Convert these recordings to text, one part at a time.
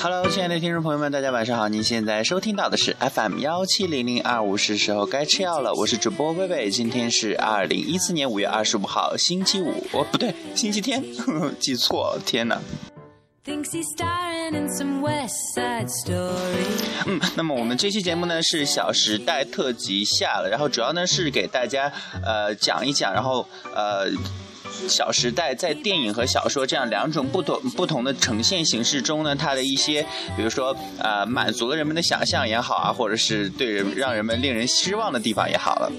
Hello，亲爱的听众朋友们，大家晚上好！您现在收听到的是 FM 幺七零零二五，是时候该吃药了。我是主播薇薇，今天是二零一四年五月二十五号，星期五，哦，不对，星期天，记错，天哪！嗯，那么我们这期节目呢是《小时代》特辑下了，然后主要呢是给大家呃讲一讲，然后呃。《小时代》在电影和小说这样两种不同不同的呈现形式中呢，它的一些，比如说，呃，满足了人们的想象也好啊，或者是对人让人们令人失望的地方也好了。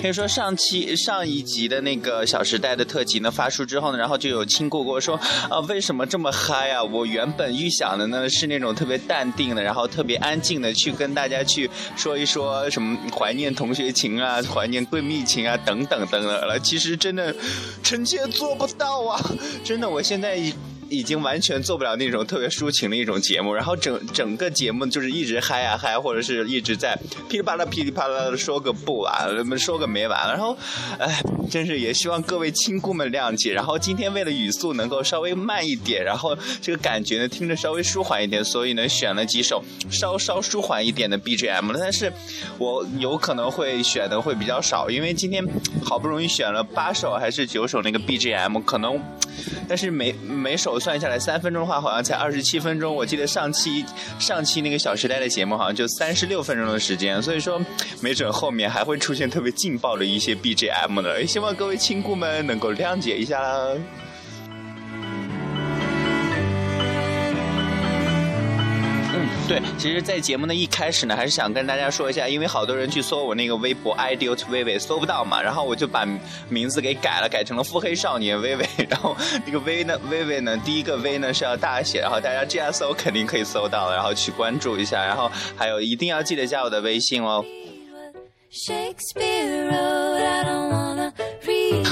可以说上期上一集的那个《小时代》的特辑呢发出之后呢，然后就有亲过过说啊，为什么这么嗨啊？我原本预想的呢是那种特别淡定的，然后特别安静的去跟大家去说一说什么怀念同学情啊，怀念闺蜜情啊，等等等等了。其实真的，臣妾做不到啊！真的，我现在。已经完全做不了那种特别抒情的一种节目，然后整整个节目就是一直嗨啊嗨，或者是一直在噼里啪啦噼里啪啦的说个不完，说个没完。然后，哎，真是也希望各位亲姑们谅解。然后今天为了语速能够稍微慢一点，然后这个感觉呢听着稍微舒缓一点，所以呢选了几首稍稍舒缓一点的 BGM 了。但是我有可能会选的会比较少，因为今天好不容易选了八首还是九首那个 BGM，可能。但是每每首算下来三分钟的话，好像才二十七分钟。我记得上期上期那个《小时代》的节目好像就三十六分钟的时间，所以说没准后面还会出现特别劲爆的一些 BGM 呢，希望各位亲姑们能够谅解一下啦。对，其实，在节目的一开始呢，还是想跟大家说一下，因为好多人去搜我那个微博 ideal to 微微搜不到嘛，然后我就把名字给改了，改成了腹黑少年微微，然后那个微呢，微微呢，第一个微呢是要大写，然后大家这样搜肯定可以搜到，然后去关注一下，然后还有一定要记得加我的微信哦。Shakespeare road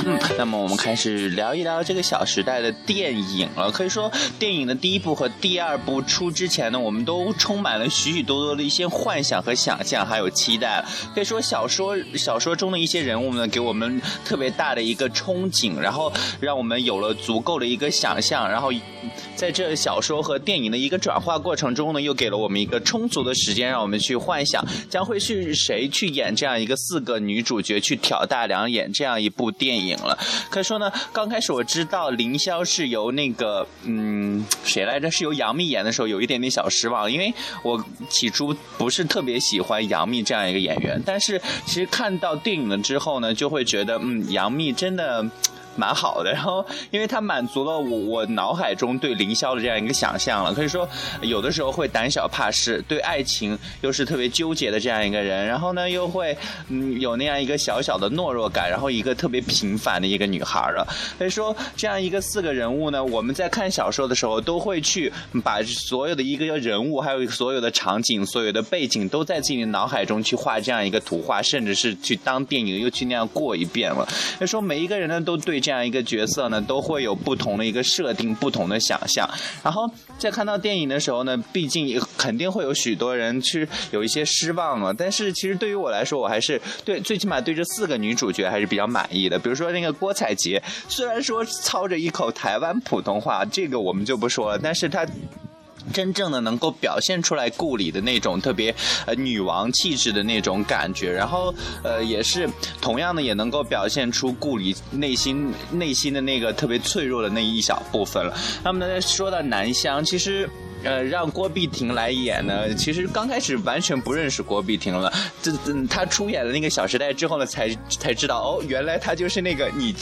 嗯，那么我们开始聊一聊这个《小时代》的电影了。可以说，电影的第一部和第二部出之前呢，我们都充满了许许多多的一些幻想和想象，还有期待。可以说，小说小说中的一些人物呢，给我们特别大的一个憧憬，然后让我们有了足够的一个想象。然后，在这小说和电影的一个转化过程中呢，又给了我们一个充足的时间，让我们去幻想将会是谁去演这样一个四个女主角去挑大梁演这样一部电影。了，可以说呢，刚开始我知道凌霄是由那个嗯谁来着，是由杨幂演的时候，有一点点小失望，因为我起初不是特别喜欢杨幂这样一个演员，但是其实看到电影了之后呢，就会觉得嗯杨幂真的。蛮好的，然后因为它满足了我我脑海中对凌霄的这样一个想象了，可以说有的时候会胆小怕事，对爱情又是特别纠结的这样一个人，然后呢又会嗯有那样一个小小的懦弱感，然后一个特别平凡的一个女孩了。所以说这样一个四个人物呢，我们在看小说的时候都会去把所有的一个人物，还有所有的场景、所有的背景都在自己的脑海中去画这样一个图画，甚至是去当电影又去那样过一遍了。所以说每一个人呢都对。这样一个角色呢，都会有不同的一个设定，不同的想象。然后在看到电影的时候呢，毕竟肯定会有许多人去有一些失望了。但是其实对于我来说，我还是对最起码对这四个女主角还是比较满意的。比如说那个郭采洁，虽然说操着一口台湾普通话，这个我们就不说了，但是她。真正的能够表现出来顾里的那种特别呃女王气质的那种感觉，然后呃也是同样的也能够表现出顾里内心内心的那个特别脆弱的那一小部分了。那么呢说到南湘，其实。呃，让郭碧婷来演呢，其实刚开始完全不认识郭碧婷了。这她出演了那个《小时代》之后呢，才才知道哦，原来她就是那个你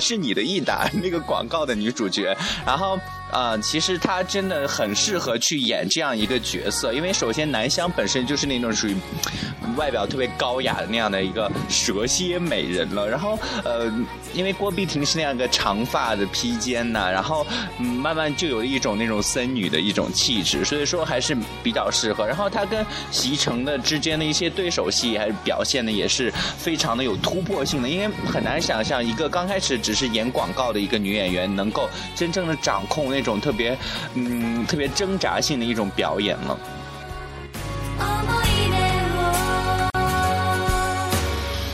是你的益达 那个广告的女主角。然后啊，其实她真的很适合去演这样一个角色，因为首先南湘本身就是那种属于外表特别高雅的那样的一个蛇蝎美人了。然后呃，因为郭碧婷是那样一个长发的披肩呐，然后慢慢就有一种那种森女的一种气。质，所以说还是比较适合。然后他跟席城的之间的一些对手戏，还是表现的也是非常的有突破性的。因为很难想象一个刚开始只是演广告的一个女演员，能够真正的掌控那种特别嗯特别挣扎性的一种表演了。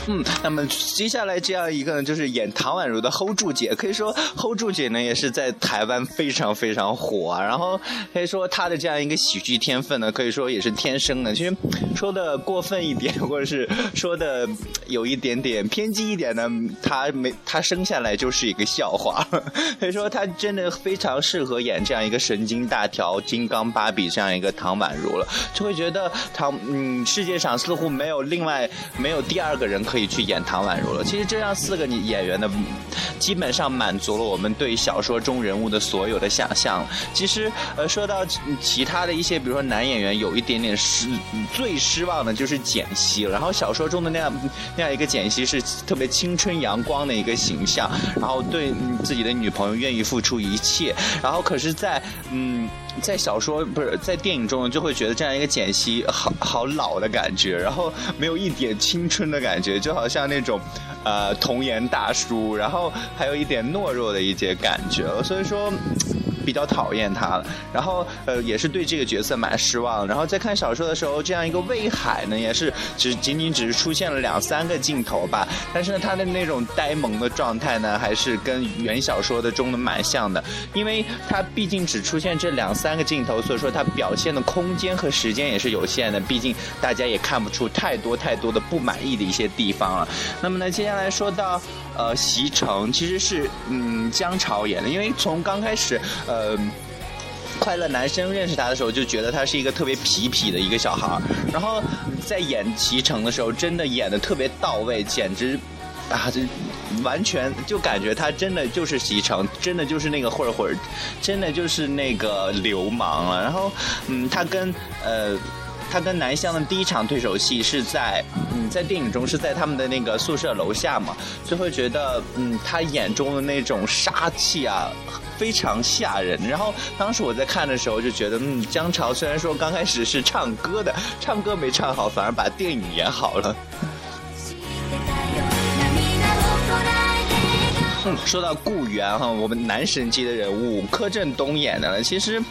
嗯，那么接下来这样一个呢，就是演唐宛如的 hold 住姐，可以说 hold 住姐呢也是在台湾非常非常火啊。然后可以说她的这样一个喜剧天分呢，可以说也是天生的。其实说的过分一点，或者是说的有一点点偏激一点呢，她没她生下来就是一个笑话。可 以说她真的非常适合演这样一个神经大条、金刚芭比这样一个唐宛如了，就会觉得唐嗯世界上似乎没有另外没有第二个人可。可以去演唐宛如了。其实这样四个演员的，基本上满足了我们对小说中人物的所有的想象。其实，呃，说到其他的一些，比如说男演员，有一点点失最失望的就是简溪了。然后小说中的那样那样一个简溪是特别青春阳光的一个形象，然后对自己的女朋友愿意付出一切。然后可是，在嗯。在小说不是在电影中，就会觉得这样一个简溪好好老的感觉，然后没有一点青春的感觉，就就好像那种，呃童颜大叔，然后还有一点懦弱的一些感觉，所以说。比较讨厌他了，然后呃也是对这个角色蛮失望。然后在看小说的时候，这样一个魏海呢，也是只仅仅只是出现了两三个镜头吧。但是呢，他的那种呆萌的状态呢，还是跟原小说的中的蛮像的。因为他毕竟只出现这两三个镜头，所以说他表现的空间和时间也是有限的。毕竟大家也看不出太多太多的不满意的一些地方了。那么呢，接下来说到呃席城，其实是嗯姜潮演的，因为从刚开始呃。快乐男生认识他的时候就觉得他是一个特别痞痞的一个小孩然后在演齐城的时候，真的演的特别到位，简直啊，这完全就感觉他真的就是齐城，真的就是那个混混，真的就是那个流氓了。然后，嗯，他跟呃。他跟南湘的第一场对手戏是在，嗯，在电影中是在他们的那个宿舍楼下嘛，就会觉得，嗯，他眼中的那种杀气啊，非常吓人。然后当时我在看的时候就觉得，嗯，姜潮虽然说刚开始是唱歌的，唱歌没唱好，反而把电影演好了。说到顾源哈，我们男神级的人物柯震东演的了。其实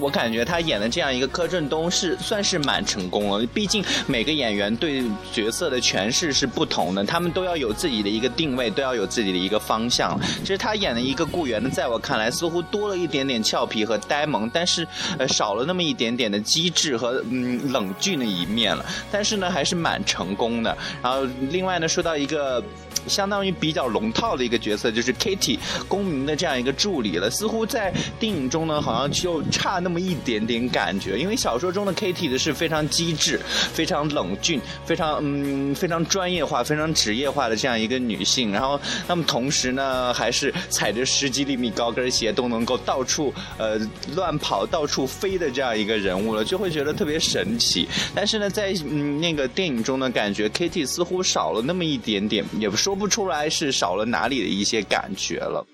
我感觉他演的这样一个柯震东是算是蛮成功了。毕竟每个演员对角色的诠释是不同的，他们都要有自己的一个定位，都要有自己的一个方向。其实他演的一个顾源呢，在我看来似乎多了一点点俏皮和呆萌，但是呃少了那么一点点的机智和嗯冷峻的一面了。但是呢，还是蛮成功的。然后另外呢，说到一个。相当于比较龙套的一个角色，就是 Kitty 公民的这样一个助理了。似乎在电影中呢，好像就差那么一点点感觉。因为小说中的 Kitty 的是非常机智、非常冷峻、非常嗯非常专业化、非常职业化的这样一个女性。然后，那么同时呢，还是踩着十几厘米高跟鞋都能够到处呃乱跑、到处飞的这样一个人物了，就会觉得特别神奇。但是呢，在嗯那个电影中的，感觉 Kitty 似乎少了那么一点点，也。说不出来是少了哪里的一些感觉了。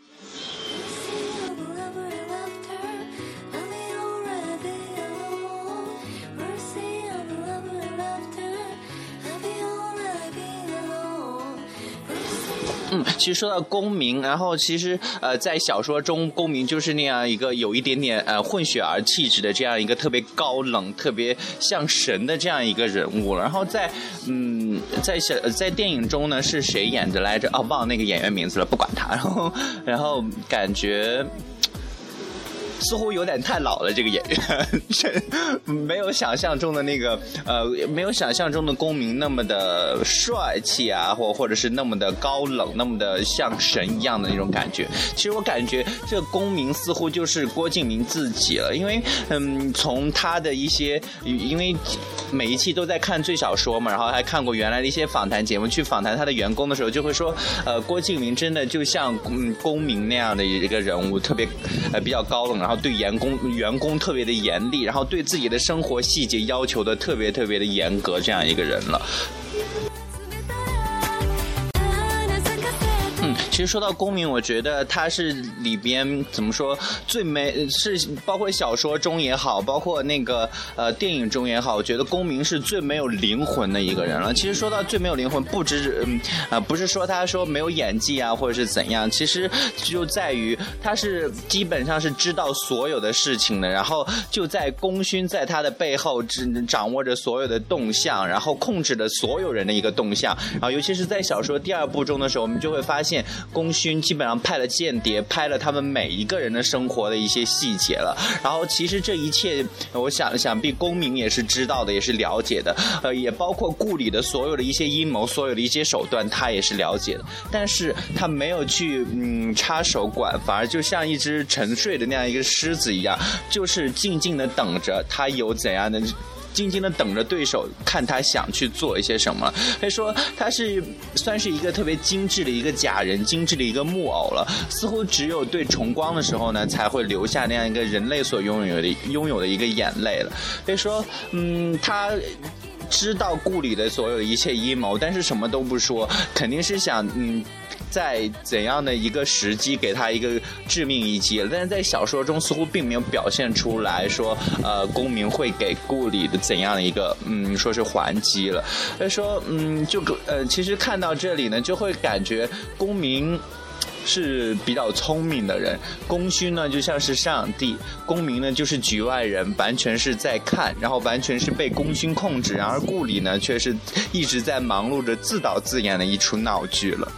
其实说到公明，然后其实呃，在小说中，公明就是那样一个有一点点呃混血儿气质的这样一个特别高冷、特别像神的这样一个人物。然后在嗯，在小在电影中呢，是谁演的来着？哦，忘了那个演员名字了，不管他。然后然后感觉。似乎有点太老了，这个演员，这没有想象中的那个呃，没有想象中的公民那么的帅气啊，或或者是那么的高冷，那么的像神一样的那种感觉。其实我感觉这公民似乎就是郭敬明自己了，因为嗯，从他的一些，因为每一期都在看最小说嘛，然后还看过原来的一些访谈节目，去访谈他的员工的时候，就会说，呃，郭敬明真的就像嗯公民那样的一个人物，特别呃比较高冷啊。然后对员工员工特别的严厉，然后对自己的生活细节要求的特别特别的严格，这样一个人了。其实说到公民，我觉得他是里边怎么说最美，是包括小说中也好，包括那个呃电影中也好，我觉得公民是最没有灵魂的一个人了。其实说到最没有灵魂，不只是嗯啊，不是说他说没有演技啊，或者是怎样，其实就在于他是基本上是知道所有的事情的，然后就在功勋在他的背后只掌握着所有的动向，然后控制着所有人的一个动向，然后尤其是在小说第二部中的时候，我们就会发现。功勋基本上派了间谍，拍了他们每一个人的生活的一些细节了。然后其实这一切，我想想必公民也是知道的，也是了解的。呃，也包括顾里的所有的一些阴谋，所有的一些手段，他也是了解的。但是他没有去嗯插手管，反而就像一只沉睡的那样一个狮子一样，就是静静的等着他有怎样的。静静的等着对手，看他想去做一些什么。可以说，他是算是一个特别精致的一个假人，精致的一个木偶了。似乎只有对重光的时候呢，才会留下那样一个人类所拥有的拥有的一个眼泪了。可以说，嗯，他知道顾里的所有一切阴谋，但是什么都不说，肯定是想嗯。在怎样的一个时机给他一个致命一击？但是在小说中似乎并没有表现出来说，呃，公民会给顾里的怎样的一个嗯，说是还击了。所以说，嗯，就呃，其实看到这里呢，就会感觉公民是比较聪明的人，功勋呢就像是上帝，公民呢就是局外人，完全是在看，然后完全是被功勋控制，然而顾里呢却是一直在忙碌着自导自演的一出闹剧了。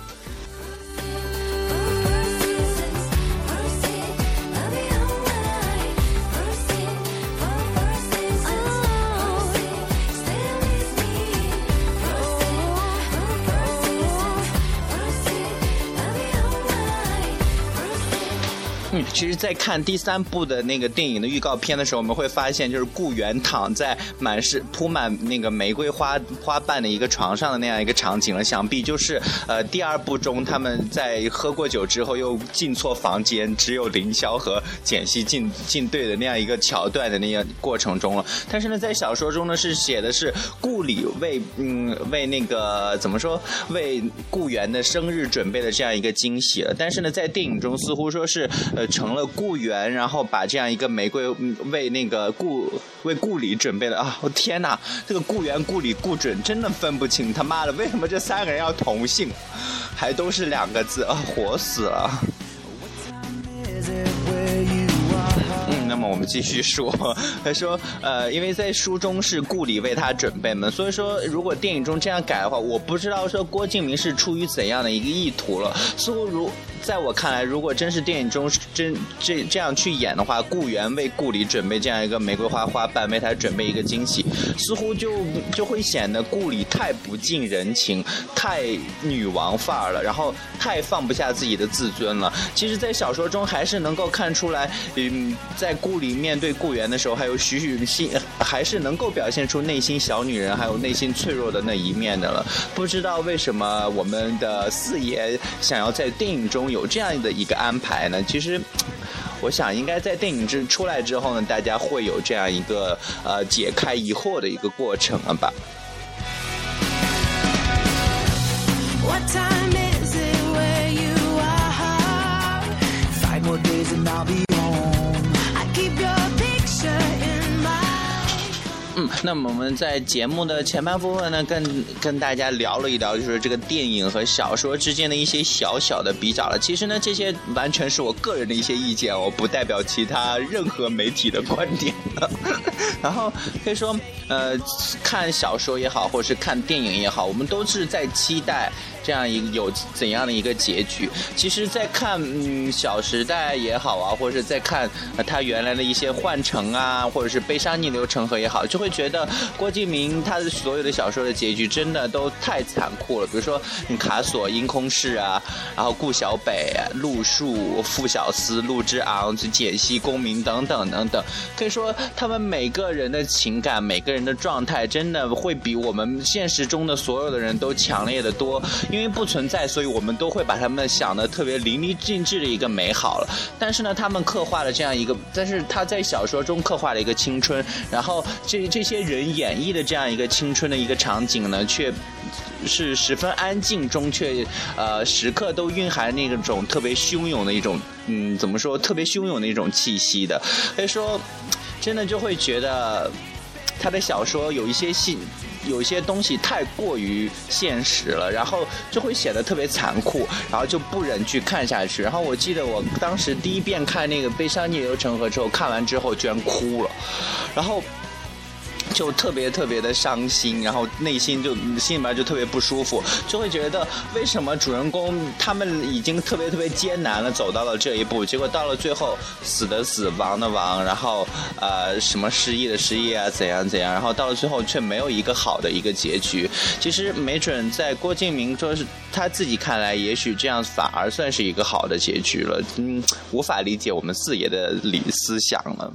其实，在看第三部的那个电影的预告片的时候，我们会发现，就是顾源躺在满是铺满那个玫瑰花花瓣的一个床上的那样一个场景了。想必就是呃第二部中他们在喝过酒之后又进错房间，只有凌霄和简溪进进队的那样一个桥段的那个过程中了。但是呢，在小说中呢是写的是顾里为嗯为那个怎么说为顾源的生日准备了这样一个惊喜了。但是呢，在电影中似乎说是呃成。成了顾源，然后把这样一个玫瑰为那个顾为顾里准备了啊！我天哪，这个顾源、顾里、顾准真的分不清，他妈的，为什么这三个人要同姓，还都是两个字啊？火死了！嗯，那么我们继续说，他说，呃，因为在书中是顾里为他准备嘛，所以说如果电影中这样改的话，我不知道说郭敬明是出于怎样的一个意图了，似乎如。在我看来，如果真是电影中真这这样去演的话，顾源为顾里准备这样一个玫瑰花花瓣，为他准备一个惊喜，似乎就就会显得顾里太不近人情，太女王范儿了，然后太放不下自己的自尊了。其实，在小说中还是能够看出来，嗯，在顾里面对顾源的时候，还有许许心，还是能够表现出内心小女人，还有内心脆弱的那一面的了。不知道为什么我们的四爷想要在电影中有这样的一个安排呢，其实，我想应该在电影之出来之后呢，大家会有这样一个呃解开疑惑的一个过程了吧。嗯那么我们在节目的前半部分呢，跟跟大家聊了一聊，就是这个电影和小说之间的一些小小的比较了。其实呢，这些完全是我个人的一些意见，我不代表其他任何媒体的观点。然后可以说，呃，看小说也好，或者是看电影也好，我们都是在期待。这样一个有怎样的一个结局？其实，在看嗯《小时代》也好啊，或者是在看他原来的一些《幻城》啊，或者是《悲伤逆流成河》也好，就会觉得郭敬明他的所有的小说的结局真的都太残酷了。比如说卡索、阴空室啊，然后顾小北、陆树、傅小司、陆之昂、简溪、公明等等等等，可以说他们每个人的情感、每个人的状态，真的会比我们现实中的所有的人都强烈的多。因为不存在，所以我们都会把他们想的特别淋漓尽致的一个美好了。但是呢，他们刻画了这样一个，但是他在小说中刻画了一个青春，然后这这些人演绎的这样一个青春的一个场景呢，却是十分安静中，却呃时刻都蕴含那种特别汹涌的一种，嗯，怎么说，特别汹涌的一种气息的。所以说，真的就会觉得他的小说有一些信。有一些东西太过于现实了，然后就会显得特别残酷，然后就不忍去看下去。然后我记得我当时第一遍看那个《悲伤逆流成河》之后，看完之后居然哭了，然后。就特别特别的伤心，然后内心就心里面就特别不舒服，就会觉得为什么主人公他们已经特别特别艰难了走到了这一步，结果到了最后死的死亡的亡，然后呃什么失忆的失忆啊怎样怎样，然后到了最后却没有一个好的一个结局。其实没准在郭敬明说是他自己看来，也许这样反而算是一个好的结局了。嗯，无法理解我们四爷的理思想了。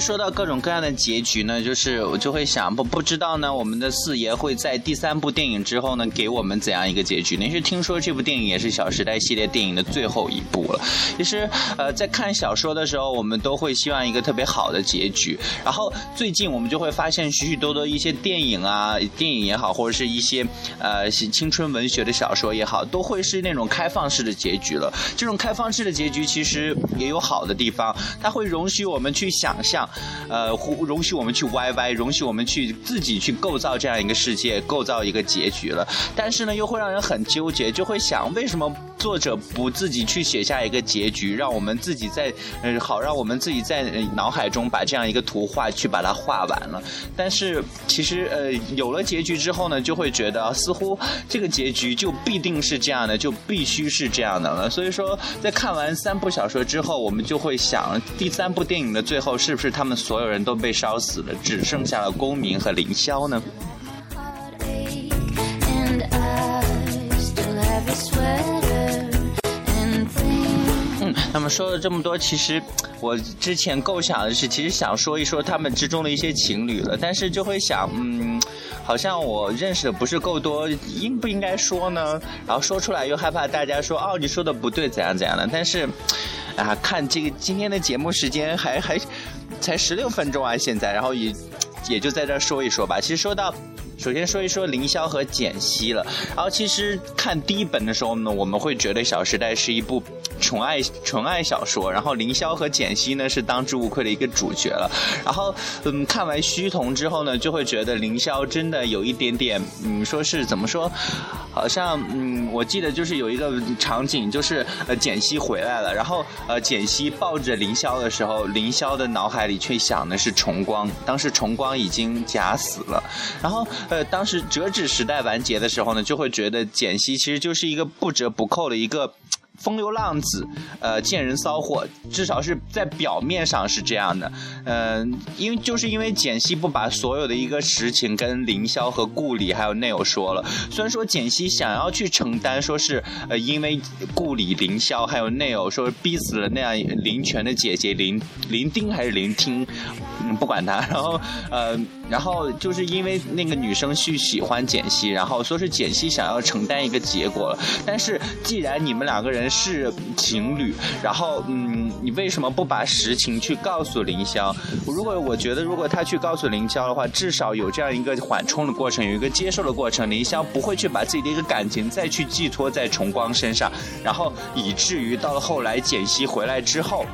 说到各种各样的结局呢，就是我就会想，不不知道呢，我们的四爷会在第三部电影之后呢，给我们怎样一个结局？您是听说这部电影也是《小时代》系列电影的最后一部了。其实，呃，在看小说的时候，我们都会希望一个特别好的结局。然后最近我们就会发现，许许多多一些电影啊，电影也好，或者是一些呃青春文学的小说也好，都会是那种开放式的结局了。这种开放式的结局其实也有好的地方，它会容许我们去想象。呃，容许我们去歪歪，容许我们去自己去构造这样一个世界，构造一个结局了。但是呢，又会让人很纠结，就会想，为什么作者不自己去写下一个结局，让我们自己在，呃，好让我们自己在脑海中把这样一个图画去把它画完了。但是其实，呃，有了结局之后呢，就会觉得似乎这个结局就必定是这样的，就必须是这样的了。所以说，在看完三部小说之后，我们就会想，第三部电影的最后是不是？他们所有人都被烧死了，只剩下了公明和凌霄呢。嗯，那么说了这么多，其实我之前构想的是，其实想说一说他们之中的一些情侣了，但是就会想，嗯，好像我认识的不是够多，应不应该说呢？然后说出来又害怕大家说，哦，你说的不对，怎样怎样的。但是，啊，看这个今天的节目时间还还。才十六分钟啊，现在，然后也也就在这说一说吧。其实说到，首先说一说凌霄和简溪了。然后其实看第一本的时候呢，我们会觉得《小时代》是一部。纯爱纯爱小说，然后凌霄和简溪呢是当之无愧的一个主角了。然后，嗯，看完虚瞳之后呢，就会觉得凌霄真的有一点点，嗯，说是怎么说，好像，嗯，我记得就是有一个场景，就是呃简溪回来了，然后呃简溪抱着凌霄的时候，凌霄的脑海里却想的是重光，当时重光已经假死了。然后，呃，当时折纸时代完结的时候呢，就会觉得简溪其实就是一个不折不扣的一个。风流浪子，呃，见人骚货，至少是在表面上是这样的，嗯，因为就是因为简溪不把所有的一个实情跟凌霄和顾里还有内友说了，虽然说简溪想要去承担，说是呃因为顾里凌霄还有内友说逼死了那样林泉的姐姐林林丁还是林听，嗯，不管他，然后呃。然后就是因为那个女生去喜欢简溪，然后说是简溪想要承担一个结果了。但是既然你们两个人是情侣，然后嗯，你为什么不把实情去告诉凌霄？如果我觉得如果他去告诉凌霄的话，至少有这样一个缓冲的过程，有一个接受的过程，凌霄不会去把自己的一个感情再去寄托在重光身上，然后以至于到了后来简溪回来之后。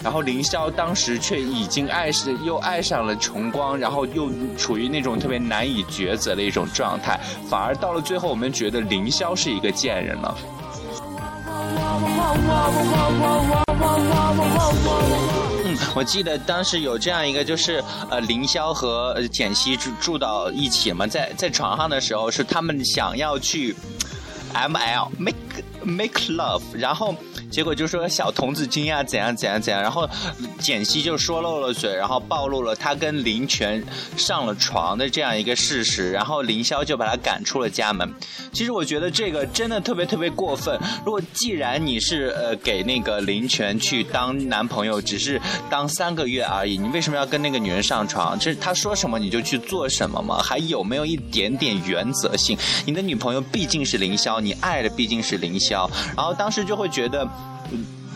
然后凌霄当时却已经爱是，又爱上了重光，然后又处于那种特别难以抉择的一种状态，反而到了最后，我们觉得凌霄是一个贱人了。嗯，我记得当时有这样一个，就是呃，凌霄和简溪住住到一起嘛，在在床上的时候，是他们想要去 M L make make love，然后。结果就说小童子军呀怎样怎样怎样，然后简溪就说漏了嘴，然后暴露了他跟林泉上了床的这样一个事实，然后凌霄就把他赶出了家门。其实我觉得这个真的特别特别过分。如果既然你是呃给那个林泉去当男朋友，只是当三个月而已，你为什么要跟那个女人上床？这他说什么你就去做什么吗？还有没有一点点原则性？你的女朋友毕竟是凌霄，你爱的毕竟是凌霄，然后当时就会觉得，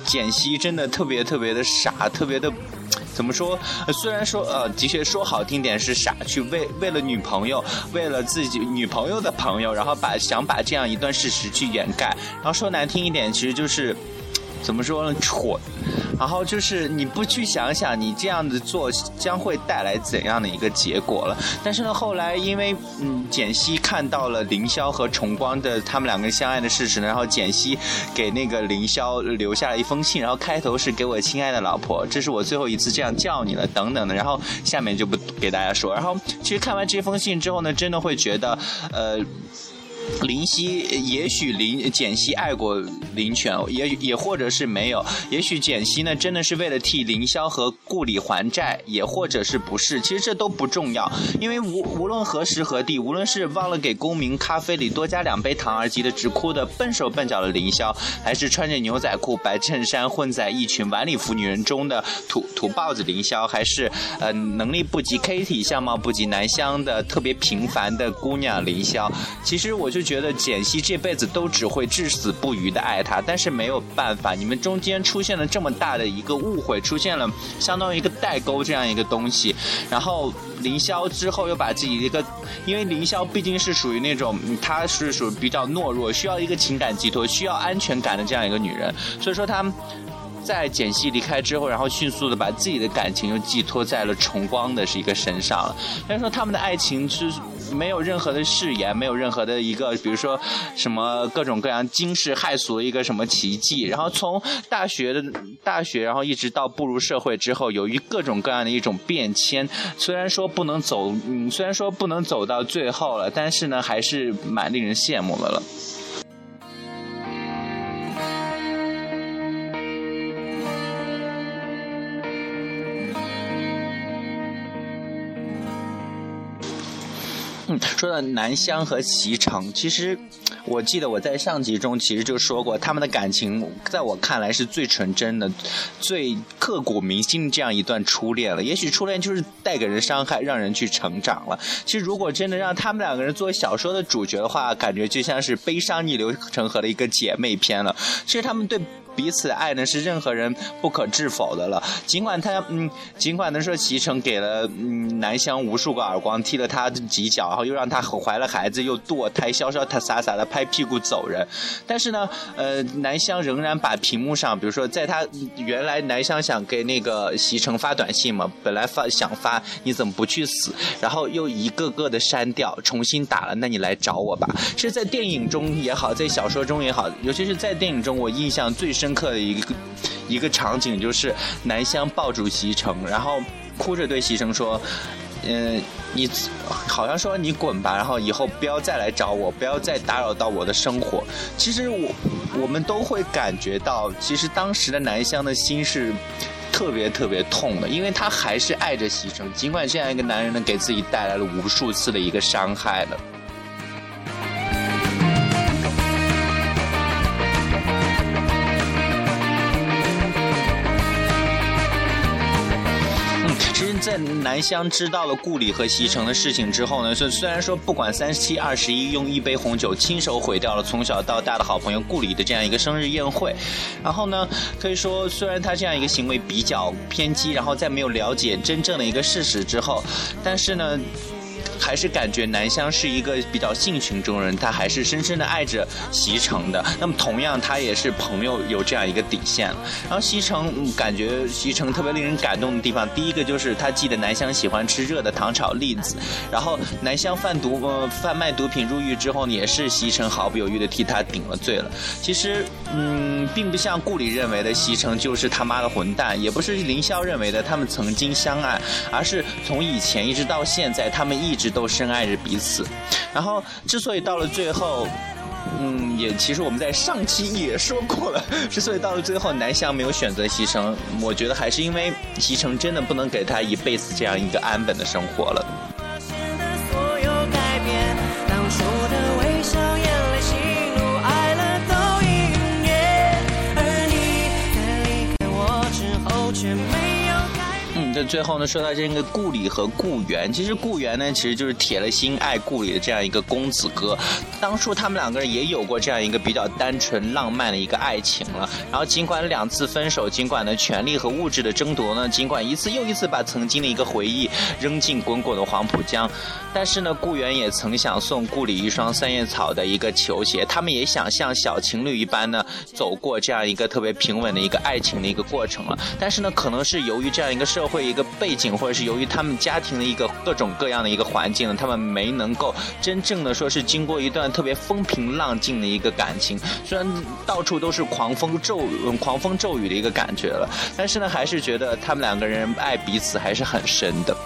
简溪真的特别特别的傻，特别的。怎么说？虽然说呃，的确说好听点是傻，去为为了女朋友，为了自己女朋友的朋友，然后把想把这样一段事实去掩盖，然后说难听一点，其实就是。怎么说呢？蠢，然后就是你不去想想，你这样子做将会带来怎样的一个结果了。但是呢，后来因为嗯，简溪看到了凌霄和崇光的他们两个人相爱的事实呢，然后简溪给那个凌霄留下了一封信，然后开头是给我亲爱的老婆，这是我最后一次这样叫你了，等等的。然后下面就不给大家说。然后其实看完这封信之后呢，真的会觉得，呃。林夕也许林简溪爱过林泉，也也或者是没有，也许简溪呢真的是为了替凌霄和顾里还债，也或者是不是，其实这都不重要，因为无无论何时何地，无论是忘了给公民咖啡里多加两杯糖而急得直哭的笨手笨脚的凌霄，还是穿着牛仔裤白衬衫混在一群晚礼服女人中的土土包子凌霄，还是呃能力不及 Kitty 相貌不及南湘的特别平凡的姑娘凌霄，其实我。就觉得简溪这辈子都只会至死不渝的爱他，但是没有办法，你们中间出现了这么大的一个误会，出现了相当于一个代沟这样一个东西，然后凌霄之后又把自己一个，因为凌霄毕竟是属于那种，他是属于比较懦弱，需要一个情感寄托，需要安全感的这样一个女人，所以说他。在简溪离开之后，然后迅速的把自己的感情又寄托在了崇光的是一个身上了。但是说他们的爱情是没有任何的誓言，没有任何的一个，比如说什么各种各样惊世骇俗的一个什么奇迹。然后从大学的大学，然后一直到步入社会之后，由于各种各样的一种变迁，虽然说不能走，嗯，虽然说不能走到最后了，但是呢，还是蛮令人羡慕的了。说到南湘和席城，其实我记得我在上集中其实就说过，他们的感情在我看来是最纯真的、最刻骨铭心的这样一段初恋了。也许初恋就是带给人伤害，让人去成长了。其实如果真的让他们两个人作为小说的主角的话，感觉就像是悲伤逆流成河的一个姐妹篇了。其实他们对。彼此爱呢是任何人不可置否的了。尽管他嗯，尽管呢说齐成给了嗯南湘无数个耳光，踢了他几脚，然后又让他怀了孩子，又堕胎，潇潇他洒洒的拍屁股走人。但是呢，呃，南湘仍然把屏幕上，比如说在他原来南湘想给那个席城发短信嘛，本来发想发你怎么不去死，然后又一个个的删掉，重新打了，那你来找我吧。是在电影中也好，在小说中也好，尤其是在电影中，我印象最。深深刻的一个一个场景就是南湘抱住席城，然后哭着对席城说：“嗯，你好像说你滚吧，然后以后不要再来找我，不要再打扰到我的生活。”其实我我们都会感觉到，其实当时的南湘的心是特别特别痛的，因为他还是爱着席城，尽管这样一个男人呢给自己带来了无数次的一个伤害了。在南湘知道了顾里和席城的事情之后呢，虽虽然说不管三七二十一，用一杯红酒亲手毁掉了从小到大的好朋友顾里的这样一个生日宴会，然后呢，可以说虽然他这样一个行为比较偏激，然后在没有了解真正的一个事实之后，但是呢。还是感觉南湘是一个比较性情中人，他还是深深的爱着席城的。那么同样，他也是朋友有这样一个底线。然后席城感觉席城特别令人感动的地方，第一个就是他记得南湘喜欢吃热的糖炒栗子，然后南湘贩毒呃贩卖毒品入狱之后，也是席城毫不犹豫的替他顶了罪了。其实嗯，并不像顾里认为的席城就是他妈的混蛋，也不是凌霄认为的他们曾经相爱，而是从以前一直到现在，他们一直。都深爱着彼此，然后之所以到了最后，嗯，也其实我们在上期也说过了，之所以到了最后南湘没有选择西城，我觉得还是因为西城真的不能给他一辈子这样一个安稳的生活了。最后呢，说到这个顾里和顾源，其实顾源呢，其实就是铁了心爱顾里的这样一个公子哥。当初他们两个人也有过这样一个比较单纯浪漫的一个爱情了。然后尽管两次分手，尽管呢权力和物质的争夺呢，尽管一次又一次把曾经的一个回忆扔进滚滚的黄浦江，但是呢，顾源也曾想送顾里一双三叶草的一个球鞋。他们也想像小情侣一般呢，走过这样一个特别平稳的一个爱情的一个过程了。但是呢，可能是由于这样一个社会。一个背景，或者是由于他们家庭的一个各种各样的一个环境，他们没能够真正的说是经过一段特别风平浪静的一个感情，虽然到处都是狂风骤狂风骤雨的一个感觉了，但是呢，还是觉得他们两个人爱彼此还是很深的。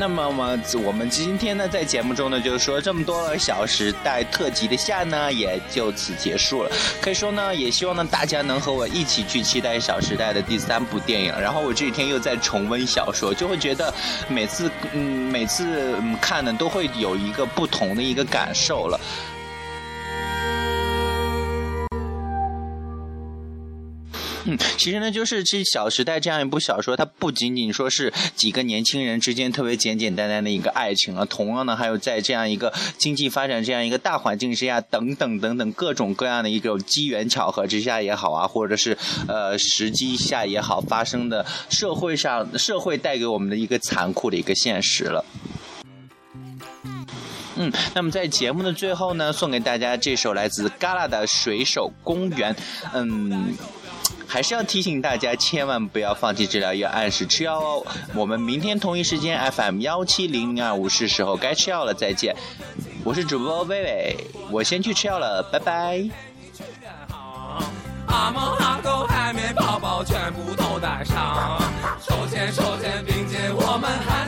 那么我我们今天呢，在节目中呢，就是说这么多《小时代》特辑的下呢，也就此结束了。可以说呢，也希望呢，大家能和我一起去期待《小时代》的第三部电影。然后我这几天又在重温小说，就会觉得每次嗯，每次看呢，都会有一个不同的一个感受了。其实呢，就是这《小时代》这样一部小说，它不仅仅说是几个年轻人之间特别简简单单的一个爱情啊，同样呢，还有在这样一个经济发展这样一个大环境之下，等等等等各种各样的一种机缘巧合之下也好啊，或者是呃时机下也好，发生的社会上社会带给我们的一个残酷的一个现实了。嗯，那么在节目的最后呢，送给大家这首来自 Gala 的《水手公园》。嗯。还是要提醒大家，千万不要放弃治疗，要按时吃药哦。我们明天同一时间 FM 幺七零零二五是时候该吃药了，再见。我是主播薇薇，我先去吃药了，拜拜。阿猫阿狗海绵宝宝全部都带上，手牵手肩并肩，我们喊